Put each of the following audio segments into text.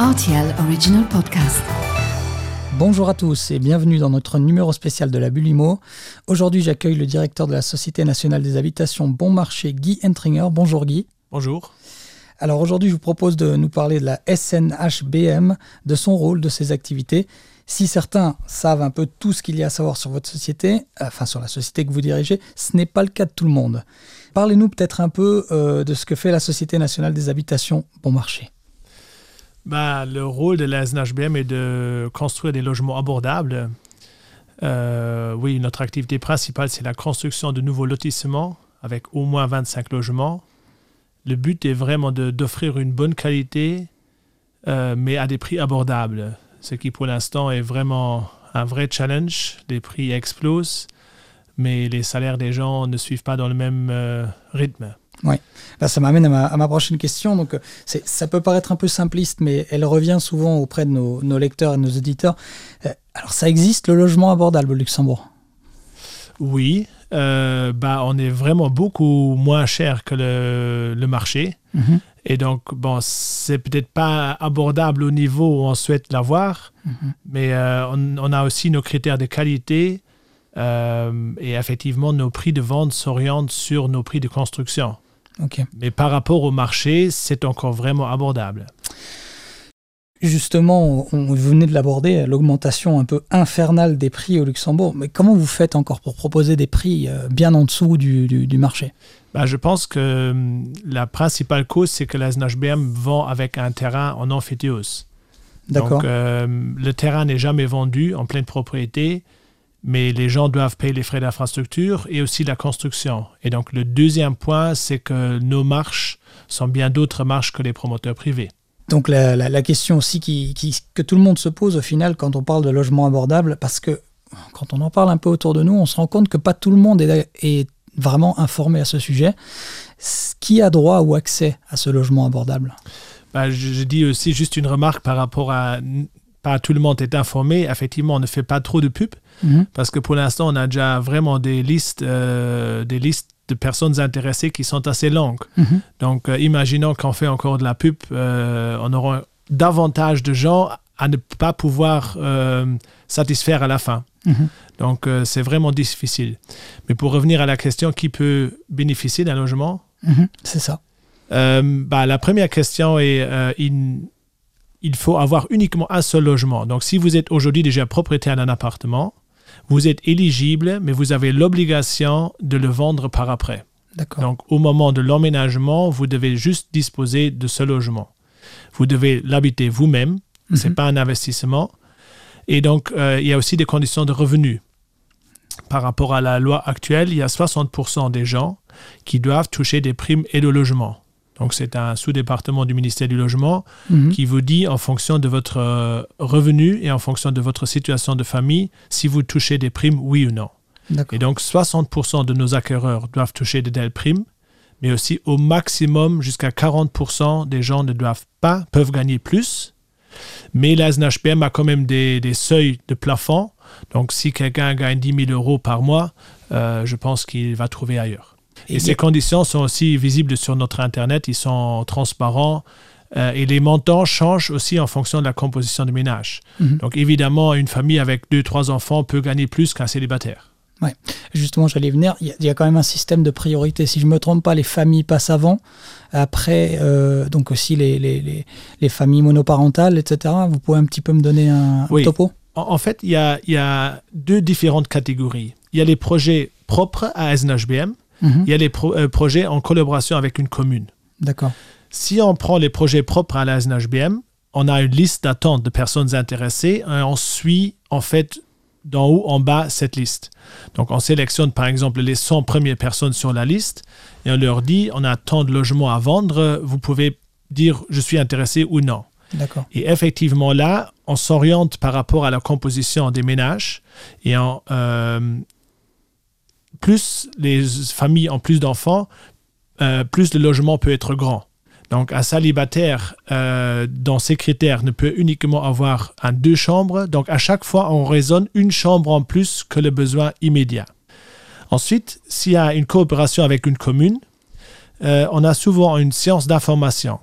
RTL Original Podcast. Bonjour à tous et bienvenue dans notre numéro spécial de la Bulimo. Aujourd'hui, j'accueille le directeur de la Société nationale des habitations Bon Marché, Guy Entringer. Bonjour Guy. Bonjour. Alors aujourd'hui, je vous propose de nous parler de la SNHBM, de son rôle, de ses activités. Si certains savent un peu tout ce qu'il y a à savoir sur votre société, enfin sur la société que vous dirigez, ce n'est pas le cas de tout le monde. Parlez-nous peut-être un peu euh, de ce que fait la Société nationale des habitations Bon Marché. Bah, le rôle de la SNHBM est de construire des logements abordables. Euh, oui, notre activité principale, c'est la construction de nouveaux lotissements avec au moins 25 logements. Le but est vraiment d'offrir une bonne qualité, euh, mais à des prix abordables, ce qui pour l'instant est vraiment un vrai challenge. Les prix explosent, mais les salaires des gens ne suivent pas dans le même euh, rythme. Oui, Là, ça m'amène à ma, prochaine question. Donc, ça peut paraître un peu simpliste, mais elle revient souvent auprès de nos, nos lecteurs et de nos auditeurs. Euh, alors, ça existe le logement abordable au Luxembourg? Oui, euh, bah, on est vraiment beaucoup moins cher que le, le marché. Mhm. Et donc, bon, c'est peut-être pas abordable au niveau où on souhaite l'avoir, Mhm. mais euh, on, on a aussi nos critères de qualité euh, et effectivement, nos prix de vente s'orientent sur nos prix de construction. Mais par rapport au marché, c'est encore vraiment abordable. Justement, on, vous venez de l'aborder, l'augmentation un peu infernale des prix au Luxembourg. Mais comment vous faites encore pour proposer des prix euh, bien en dessous du, du- du marché? Bah, je pense que hum, la principale cause, c'est que la SNHBM vend avec un terrain en amphithéose. D'accord. Donc, euh, le terrain n'est jamais vendu en pleine propriété, mais les gens doivent payer les frais d'infrastructure et aussi la construction. Et donc, le deuxième point, c'est que nos marches sont bien d'autres marches que les promoteurs privés. Donc la, la- la question aussi qui, qui- que tout le monde se pose au final quand on parle de logement abordable, parce que quand on en parle un peu autour de nous, on se rend compte que pas tout le monde est, est vraiment informé à ce sujet. Qui a droit ou accès à ce logement abordable? Je, je dis aussi juste une remarque par rapport à pas tout le monde est informé. Effectivement, on ne fait pas trop de pub Mhm. parce que pour l'instant, on a déjà vraiment des listes, euh, des listes de personnes intéressées qui sont assez longues. Mhm. Donc, euh, imaginons qu'on fait encore de la pub, euh, on aura davantage de gens à ne pas pouvoir satisfaire à la fin. Mhm. Donc, c'est vraiment difficile. Mais pour revenir à la question, qui peut bénéficier d'un logement? C'est ça. bah, la première question est il, faut avoir uniquement un seul logement. Donc, si vous êtes aujourd'hui déjà propriétaire d'un appartement, vous êtes éligible, mais vous avez l'obligation de le vendre par après. Donc, au moment de l'emménagement, vous devez juste disposer de ce logement. Vous devez l'habiter vous-même. Ce n'est Mhm. pas un investissement. Et donc, euh, il y a aussi des conditions de revenus. Par rapport à la loi actuelle, il y a 60% des gens qui doivent toucher des primes et de logement. Donc, c'est un sous-département du ministère du Logement Mhm. qui vous dit, en fonction de votre euh, revenu et en fonction de votre situation de famille, si vous touchez des primes, oui ou non. Et donc, 60% de nos acquéreurs doivent toucher de telles primes, mais aussi au maximum, jusqu'à 40% des gens ne doivent pas, peuvent gagner plus. Mais la SNHPM a quand même des, des seuils de plafond. Donc, si quelqu'un gagne 10 000 euros par mois, euh, je pense qu'il va trouver ailleurs. Et, ces conditions sont aussi visibles sur notre Internet. Ils sont transparents. euh, et les montants changent aussi en fonction de la composition du ménage. Mhm. Donc, évidemment, une famille avec deux, trois enfants peut gagner plus qu'un célibataire. Justement, j'allais venir. Il y, a, il y a quand même un système de priorité. Si je me trompe pas, les familles passent avant. Après, euh, donc aussi les, les, les, les familles monoparentales, etc. Vous pouvez un petit peu me donner un, Oui. topo? En, en fait, il y y a deux différentes catégories. Il y a les projets propres à SNHBM, Mhm. il y a les pro- euh, projets en collaboration avec une commune. D'accord. Si on prend les projets propres à la SNHBM, on a une liste d'attente de personnes intéressées et on suit en fait d'en haut en bas cette liste. Donc on sélectionne par exemple les 100 premières personnes sur la liste et on leur dit on a tant de logements à vendre, vous pouvez dire je suis intéressé ou non. D'accord. Et effectivement, là, on s'oriente par rapport à la composition des ménages. Et en, euh, plus les familles ont plus d'enfants, euh, plus le logement peut être grand. Donc, un célibataire, euh, dans ces critères, ne peut uniquement avoir un deux chambres. Donc, à chaque fois, on raisonne une chambre en plus que le besoin immédiat. Ensuite, s'il y a une coopération avec une commune, euh, on a souvent une séance d'information.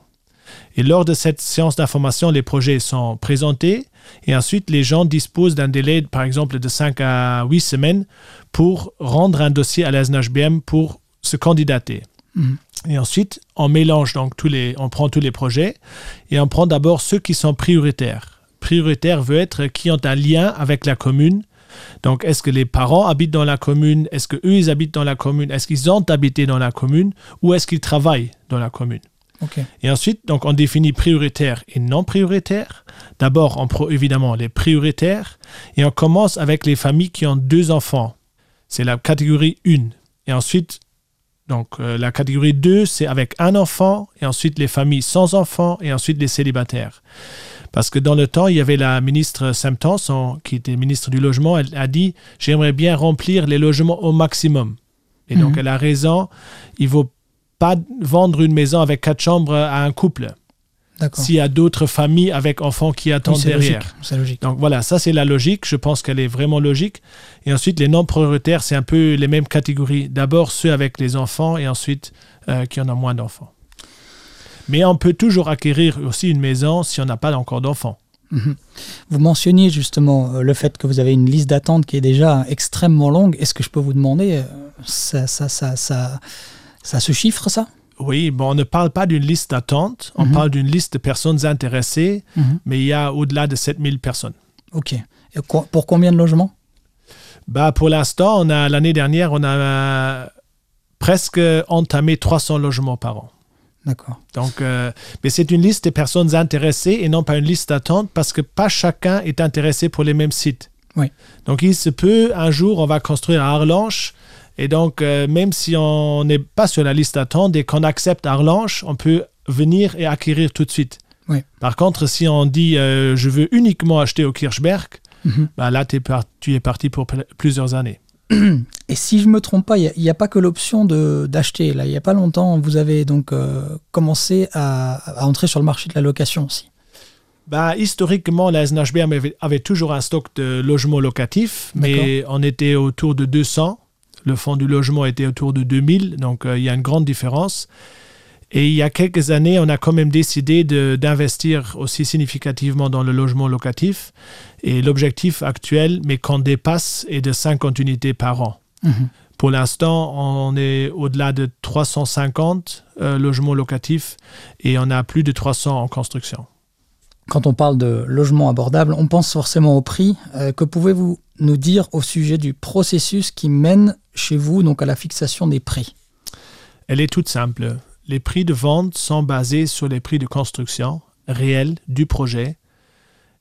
Et lors de cette séance d'information, les projets sont présentés et ensuite les gens disposent d'un délai, par exemple, de 5 à 8 semaines pour rendre un dossier à la SNHBM pour se candidater. Mhm. Et ensuite, on mélange donc tous les, on prend tous les projets et on prend d'abord ceux qui sont prioritaires. Prioritaire veut être qui ont un lien avec la commune. Donc, est-ce que les parents habitent dans la commune? Est-ce que eux ils habitent dans la commune? Est-ce qu'ils ont habité dans la commune? Ou est-ce qu'ils travaillent dans la commune? Et ensuite, donc, on définit prioritaire et non prioritaire. D'abord, on prend évidemment les prioritaires et on commence avec les familles qui ont deux enfants. C'est la catégorie 1. Et ensuite, donc, euh, la catégorie 2, c'est avec un enfant et ensuite les familles sans enfants et ensuite les célibataires. Parce que dans le temps, il y avait la ministre Sempton, son- qui était ministre du Logement, elle a dit J'aimerais bien remplir les logements au maximum. Et donc, Mhm. elle a raison. Il vaut pas vendre une maison avec quatre chambres à un couple s'il y a d'autres familles avec enfants qui attendent derrière. logique. C'est logique. Donc voilà, ça c'est la logique. Je pense qu'elle est vraiment logique. Et ensuite, les non prioritaires, c'est un peu les mêmes catégories. D'abord ceux avec les enfants et ensuite euh, qui en ont moins d'enfants. Mais on peut toujours acquérir aussi une maison si on n'a pas encore d'enfants. Mhm. Vous mentionniez justement euh, le fait que vous avez une liste d'attente qui est déjà extrêmement longue. Est-ce que je peux vous demander, euh, ça, ça, ça, ça, ça se chiffre ça? Oui, bon, on ne parle pas d'une liste d'attente, on Mhm. parle d'une liste de personnes intéressées, Mhm. mais il y a au-delà de 7000 personnes. Ok. Et co- pour combien de logements? Bah, pour l'instant, on a l'année dernière, on a euh, presque entamé 300 logements par an. D'accord. Donc, euh, mais c'est une liste des personnes intéressées et non pas une liste d'attente parce que pas chacun est intéressé pour les mêmes sites. Oui. Donc, il se peut, un jour, on va construire à Arlanche. Et donc, euh, même si on n'est pas sur la liste d'attente et qu'on accepte Arlanche, on peut venir et acquérir tout de suite. Oui. Par contre, si on dit euh, je veux uniquement acheter au Kirchberg, Mhm. bah là, tu es parti pour pl- plusieurs années. Et si je me trompe pas, il n'y a, pas que l'option de- d'acheter. Là, il n'y a pas longtemps, vous avez donc euh, commencé à, à entrer sur le marché de la location aussi. Bah, historiquement, la SNHBM avait, avait toujours un stock de logements locatifs, mais on était autour de 200. Le fonds du logement était autour de 2000, donc euh, il y a une grande différence. Et il y a quelques années, on a quand même décidé d'investir aussi significativement dans le logement locatif. Et l'objectif actuel, mais qu'on dépasse, est de 50 unités par an. Mhm. Pour l'instant, on est au-delà de 350 euh, logements locatifs et on a plus de 300 en construction. Quand on parle de logement abordable, on pense forcément au prix. Euh, que pouvez-vous nous dire au sujet du processus qui mène chez vous donc à la fixation des prix? Elle est toute simple. Les prix de vente sont basés sur les prix de construction réels du projet.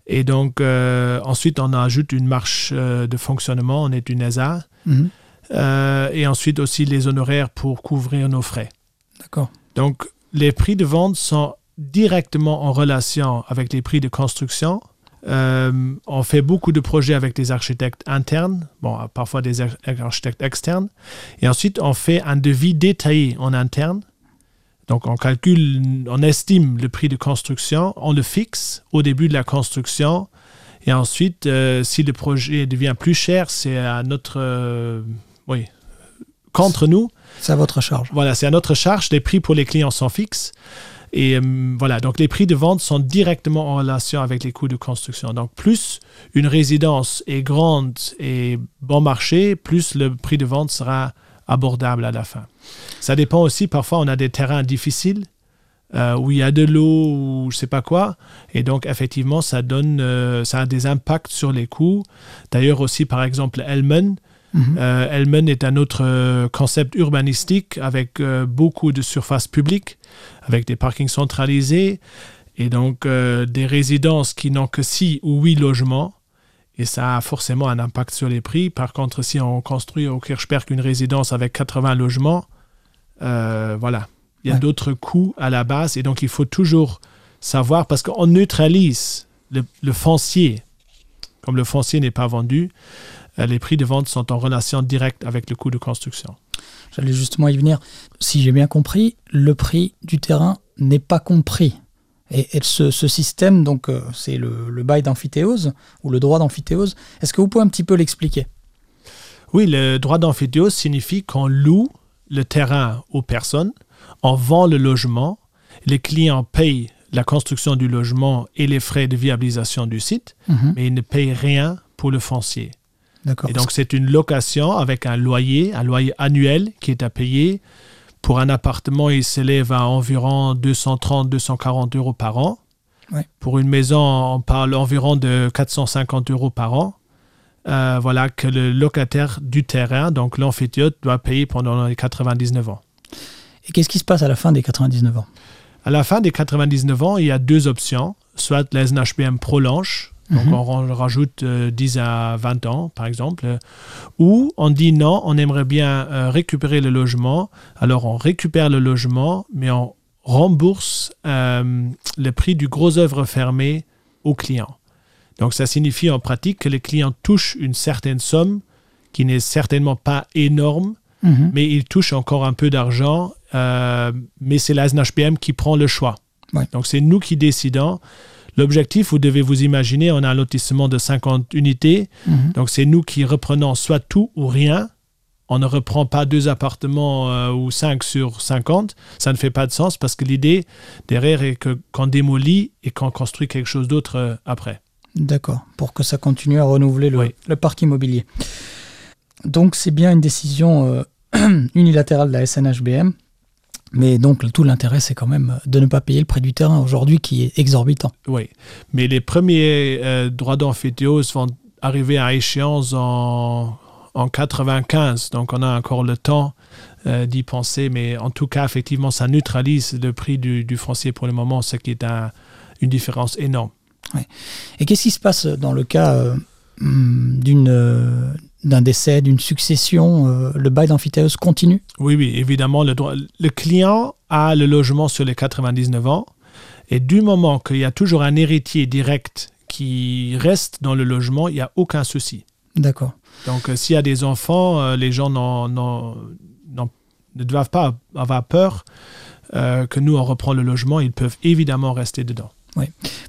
Et donc, euh, ensuite, on ajoute une marche euh, de fonctionnement, on est une ESA. Mhm. Et ensuite aussi les honoraires pour couvrir nos frais. D'accord. Donc, les prix de vente sont directement en relation avec les prix de construction. Euh, on fait beaucoup de projets avec des architectes internes, bon, parfois des ar- architectes externes. Et ensuite, on fait un devis détaillé en interne. Donc, on calcule, on estime le prix de construction, on le fixe au début de la construction. Et ensuite, euh, si le projet devient plus cher, c'est à notre. euh, oui, contre nous. C'est à votre charge. Voilà, c'est à notre charge. Les prix pour les clients sont fixes. Et euh, voilà, donc les prix de vente sont directement en relation avec les coûts de construction. Donc plus une résidence est grande et bon marché, plus le prix de vente sera abordable à la fin. Ça dépend aussi, parfois on a des terrains difficiles euh, où il y a de l'eau ou je sais pas quoi. Et donc effectivement, ça donne, euh, ça a des impacts sur les coûts. D'ailleurs aussi, par exemple, Elmen, Euh, Elmen est un autre euh, concept urbanistique avec euh, beaucoup de surfaces publiques, avec des parkings centralisés et donc euh, des résidences qui n'ont que 6 ou 8 logements. Et ça a forcément un impact sur les prix. Par contre, si on construit au Kirchberg une résidence avec 80 logements, euh, voilà, il y a Ouais. d'autres coûts à la base. Et donc, il faut toujours savoir, parce qu'on neutralise le, le foncier. Comme le foncier n'est pas vendu, euh, les prix de vente sont en relation directe avec le coût de construction. J'allais justement y venir. Si j'ai bien compris, le prix du terrain n'est pas compris. Et, et ce, ce système, donc, euh, c'est le, le bail d'amphithéose ou le droit d'amphithéose. Est-ce que vous pouvez un petit peu l'expliquer? Oui, le droit d'amphithéose signifie qu'on loue le terrain aux personnes, on vend le logement, les clients payent la construction du logement et les frais de viabilisation du site, Mhm. mais ils ne payent rien pour le foncier. D'accord. Et donc, c'est une location avec un loyer, un loyer annuel qui est à payer. Pour un appartement, il s'élève à environ 230-240 euros par an. Ouais. Pour une maison, on parle environ de 450 euros par an. Euh, voilà que le locataire du terrain, donc l'amphithéâtre, doit payer pendant les 99 ans. Et qu'est-ce qui se passe à la fin des 99 ans? À la fin des 99 ans, il y a deux options. Soit la SNHBM prolonge, donc Mhm. on rajoute euh, 10 à 20 ans, par exemple, ou on dit non, on aimerait bien euh, récupérer le logement. Alors on récupère le logement, mais on rembourse euh, le prix du gros œuvre fermé au client. Donc ça signifie en pratique que le client touche une certaine somme qui n'est certainement pas énorme, Mhm. mais il touche encore un peu d'argent, euh, mais c'est la SNHBM qui prend le choix. Ouais. Donc c'est nous qui décidons. L'objectif, vous devez vous imaginer, on a un lotissement de 50 unités, Mhm. donc c'est nous qui reprenons soit tout ou rien. On ne reprend pas deux appartements euh, ou 5 sur 50. Ça ne fait pas de sens parce que l'idée derrière est que- qu'on démolit et qu'on construit quelque chose d'autre euh, après. D'accord, pour que ça continue à renouveler le, Oui. le parc immobilier. Donc c'est bien une décision euh, unilatérale de la SNHBM, mais donc tout l'intérêt c'est quand même de ne pas payer le prix du terrain aujourd'hui qui est exorbitant. Oui, mais les premiers euh, droits d'amphithéose vont arriver à échéance en, en 95, donc on a encore le temps euh, d'y penser, mais en tout cas, effectivement, ça neutralise le prix du, du foncier pour le moment, ce qui est un- une différence énorme. Et qu'est-ce qui se passe dans le cas euh, hum, d'une, euh, d'un décès, d'une succession euh, Le bail d'amphithéose continue? Oui, oui, évidemment, le, droit, le client a le logement sur les 99 ans, et du moment qu'il y a toujours un héritier direct qui reste dans le logement, il n'y a aucun souci. D'accord. Donc, euh, s'il y a des enfants, euh, les gens n'en- n'en- n'en- ne doivent pas avoir peur euh, que nous, on reprend le logement. Ils peuvent évidemment rester dedans.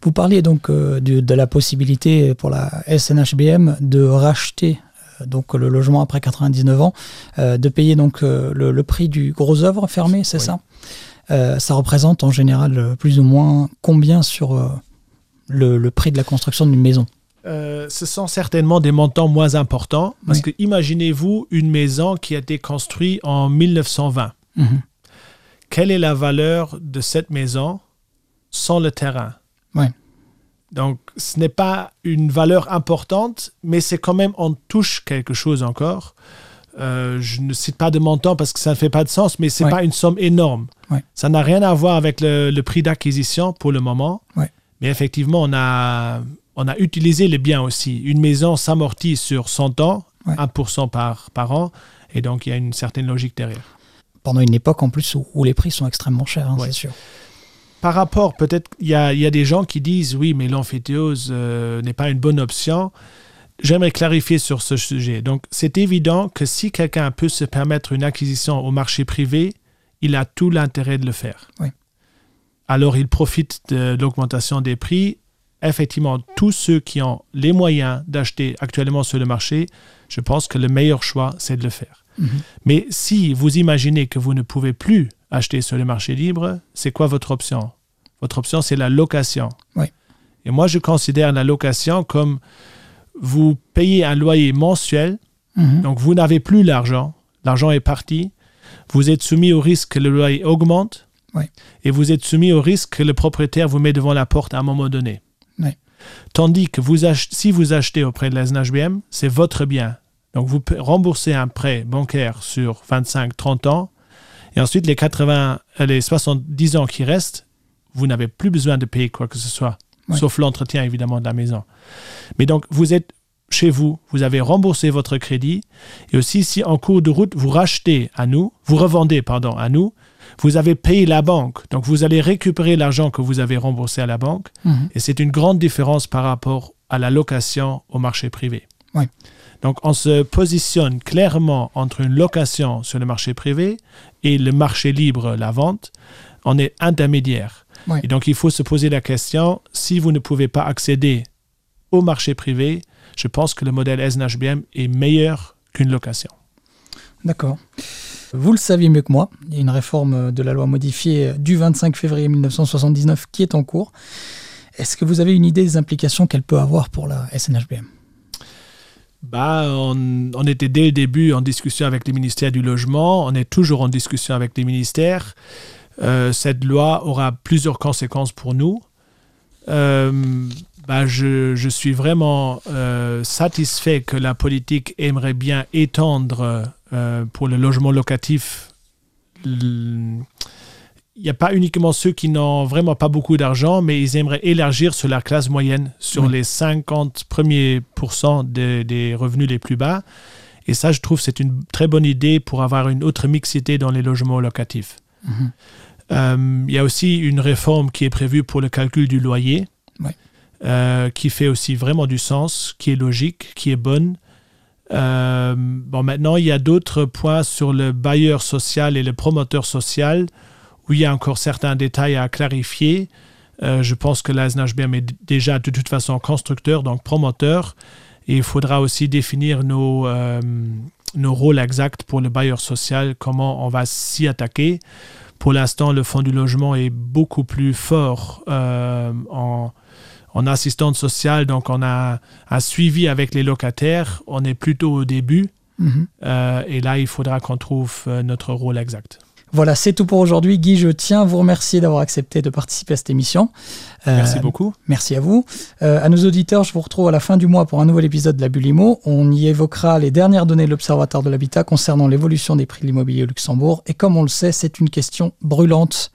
Vous parliez donc de la possibilité pour la SNHBM de racheter donc le logement après 99 ans, euh, de payer donc euh, le, le prix du gros œuvre fermé, c'est Oui. ça? Euh, Ça représente en général euh, plus ou moins combien sur euh, le, le prix de la construction d'une maison? Euh, ce sont certainement des montants moins importants parce Oui. que imaginez-vous une maison qui a été construite en 1920. Mhm. Quelle est la valeur de cette maison sans le terrain? Donc, ce n'est pas une valeur importante, mais c'est quand même, on touche quelque chose encore. Euh, je ne cite pas de montant parce que ça ne fait pas de sens, mais c'est Ouais. pas une somme énorme. Ouais. Ça n'a rien à voir avec le, le prix d'acquisition pour le moment. Ouais. Mais effectivement, on a, on a utilisé les biens aussi. Une maison s'amortit sur 100 ans, Ouais. 1% par, par an, et donc il y a une certaine logique derrière. Pendant une époque en plus où, où les prix sont extrêmement chers, hein, c'est sûr. Par rapport, peut-être, il y a, il y a des gens qui disent oui, mais l'amphithéose euh, n'est pas une bonne option. J'aimerais clarifier sur ce sujet. Donc, c'est évident que si quelqu'un peut se permettre une acquisition au marché privé, il a tout l'intérêt de le faire. Oui. Alors, il profite de l'augmentation des prix. Effectivement, tous ceux qui ont les moyens d'acheter actuellement sur le marché, je pense que le meilleur choix, c'est de le faire. Mhm. Mais si vous imaginez que vous ne pouvez plus acheter sur le marché libre, c'est quoi votre option? Votre option, c'est la location. Oui. Et moi, je considère la location comme vous payez un loyer mensuel, Mhm. donc vous n'avez plus l'argent, l'argent est parti, vous êtes soumis au risque que le loyer augmente, Oui. et vous êtes soumis au risque que le propriétaire vous met devant la porte à un moment donné. Oui. Tandis que vous si vous achetez auprès de la SNHBM, c'est votre bien. Donc vous remboursez un prêt bancaire sur 25-30 ans, et ensuite les 80, euh, les 70 ans qui restent, vous n'avez plus besoin de payer quoi que ce soit, Oui. sauf l'entretien évidemment de la maison. Mais donc vous êtes chez vous, vous avez remboursé votre crédit, et aussi si en cours de route vous rachetez à nous, vous revendez pardon à nous, vous avez payé la banque, donc vous allez récupérer l'argent que vous avez remboursé à la banque, Mhm. et c'est une grande différence par rapport à la location au marché privé. Oui. Donc on se positionne clairement entre une location sur le marché privé et le marché libre, la vente. On est intermédiaire. Oui. Et donc il faut se poser la question, si vous ne pouvez pas accéder au marché privé, je pense que le modèle SNHBM est meilleur qu'une location. D'accord. Vous le saviez mieux que moi, il y a une réforme de la loi modifiée du 25 février 1979 qui est en cours. Est-ce que vous avez une idée des implications qu'elle peut avoir pour la SNHBM bah, on, était dès le début en discussion avec les ministères du logement, on est toujours en discussion avec les ministères. Euh, cette loi aura plusieurs conséquences pour nous. Euh, bah, je, suis vraiment euh, satisfait que la politique aimerait bien étendre pour le logement locatif il n'y a pas uniquement ceux qui n'ont vraiment pas beaucoup d'argent, mais ils aimeraient élargir sur la classe moyenne, sur les 50 premiers pourcents des revenus les plus bas. Et ça, je trouve, c'est une très bonne idée pour avoir une autre mixité dans les logements locatifs. Mhm. Euh, il y a aussi une réforme qui est prévue pour le calcul du loyer, euh, qui fait aussi vraiment du sens, qui est logique, qui est bonne. Euh, bon, maintenant, il y a d'autres points sur le bailleur social et le promoteur social où il y a encore certains détails à clarifier. Euh, je pense que la SNHBM est déjà de toute façon constructeur, donc promoteur. Et il faudra aussi définir nos, euh, nos rôles exacts pour le bailleur social, comment on va s'y attaquer. Pour l'instant, le fonds du logement est beaucoup plus fort euh, en, en, assistante sociale, donc on a un suivi avec les locataires. On est plutôt au début. Mm-hmm. et là, il faudra qu'on trouve notre rôle exact. Voilà, c'est tout pour aujourd'hui. Guy, je tiens à vous remercier d'avoir accepté de participer à cette émission. merci euh, beaucoup. Merci à vous. Euh, à nos auditeurs, je vous retrouve à la fin du mois pour un nouvel épisode de la Bulimo. On y évoquera les dernières données de l'Observatoire de l'habitat concernant l'évolution des prix de l'immobilier au Luxembourg. Et comme on le sait, c'est une question brûlante